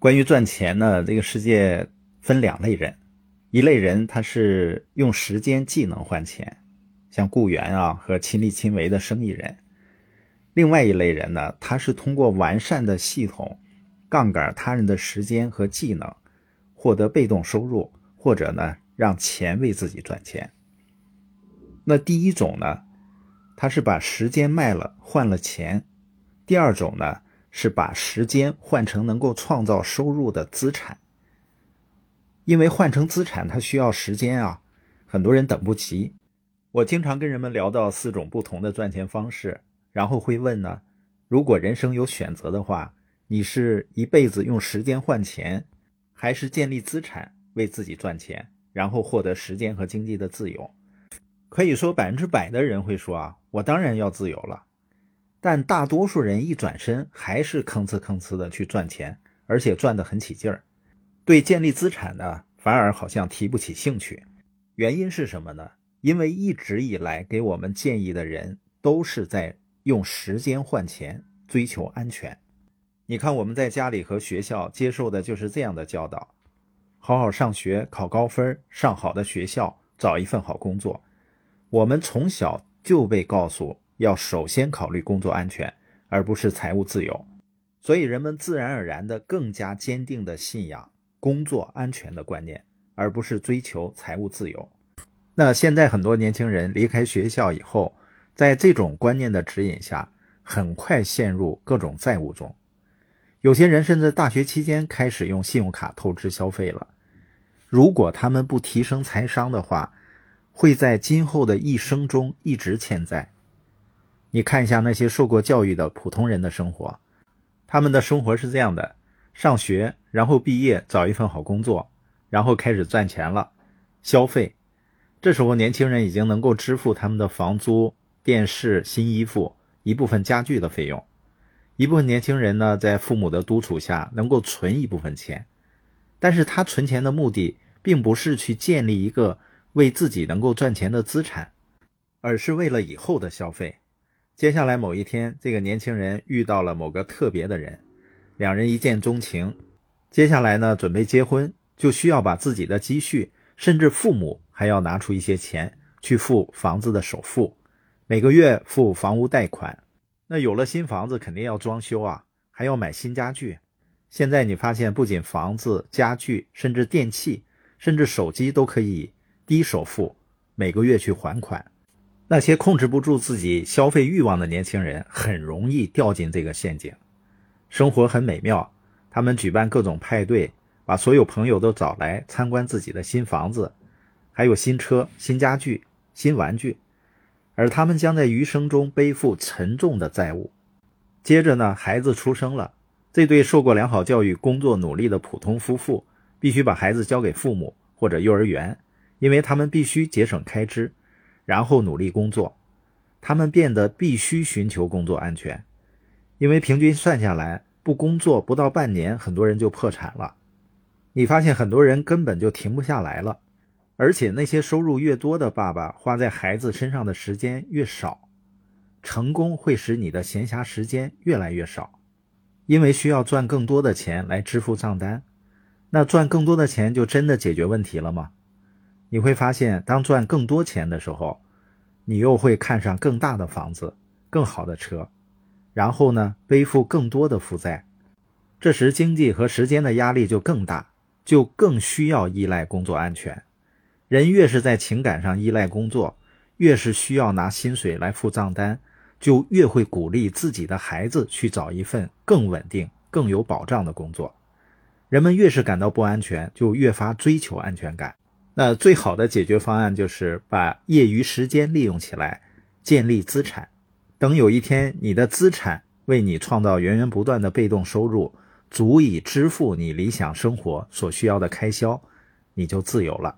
关于赚钱呢，这个世界分两类人，一类人他是用时间、技能换钱，像雇员啊和亲力亲为的生意人；另外一类人呢，他是通过完善的系统，杠杆他人的时间和技能，获得被动收入，或者呢让钱为自己赚钱。那第一种呢，他是把时间卖了换了钱；第二种呢。是把时间换成能够创造收入的资产，因为换成资产它需要时间啊，很多人等不及。我经常跟人们聊到四种不同的赚钱方式，然后会问呢：如果人生有选择的话，你是一辈子用时间换钱，还是建立资产为自己赚钱，然后获得时间和经济的自由？可以说百分之百的人会说啊，我当然要自由了。但大多数人一转身还是吭哧吭哧的去赚钱，而且赚得很起劲儿。对建立资产呢，反而好像提不起兴趣。原因是什么呢？因为一直以来给我们建议的人都是在用时间换钱，追求安全。你看我们在家里和学校接受的就是这样的教导：好好上学，考高分，上好的学校，找一份好工作。我们从小就被告诉。要首先考虑工作安全，而不是财务自由，所以人们自然而然的更加坚定的信仰工作安全的观念，而不是追求财务自由。那现在很多年轻人离开学校以后，在这种观念的指引下，很快陷入各种债务中。有些人甚至大学期间开始用信用卡透支消费了。如果他们不提升财商的话，会在今后的一生中一直欠债。你看一下那些受过教育的普通人的生活，他们的生活是这样的：上学，然后毕业，找一份好工作，然后开始赚钱了，消费。这时候，年轻人已经能够支付他们的房租、电视、新衣服、一部分家具的费用。一部分年轻人呢，在父母的督促下，能够存一部分钱，但是他存钱的目的，并不是去建立一个为自己能够赚钱的资产，而是为了以后的消费。接下来某一天，这个年轻人遇到了某个特别的人，两人一见钟情。接下来呢，准备结婚，就需要把自己的积蓄，甚至父母还要拿出一些钱去付房子的首付，每个月付房屋贷款。那有了新房子，肯定要装修啊，还要买新家具。现在你发现，不仅房子、家具，甚至电器，甚至手机都可以低首付，每个月去还款。那些控制不住自己消费欲望的年轻人，很容易掉进这个陷阱。生活很美妙，他们举办各种派对，把所有朋友都找来参观自己的新房子，还有新车、新家具、新玩具，而他们将在余生中背负沉重的债务。接着呢，孩子出生了，这对受过良好教育、工作努力的普通夫妇，必须把孩子交给父母或者幼儿园，因为他们必须节省开支。然后努力工作，他们变得必须寻求工作安全，因为平均算下来，不工作不到半年，很多人就破产了。你发现很多人根本就停不下来了，而且那些收入越多的爸爸，花在孩子身上的时间越少。成功会使你的闲暇时间越来越少，因为需要赚更多的钱来支付账单。那赚更多的钱就真的解决问题了吗？你会发现，当赚更多钱的时候，你又会看上更大的房子、更好的车，然后呢，背负更多的负债。这时，经济和时间的压力就更大，就更需要依赖工作安全。人越是在情感上依赖工作，越是需要拿薪水来付账单，就越会鼓励自己的孩子去找一份更稳定、更有保障的工作。人们越是感到不安全，就越发追求安全感。那最好的解决方案就是把业余时间利用起来，建立资产。等有一天你的资产为你创造源源不断的被动收入，足以支付你理想生活所需要的开销，你就自由了。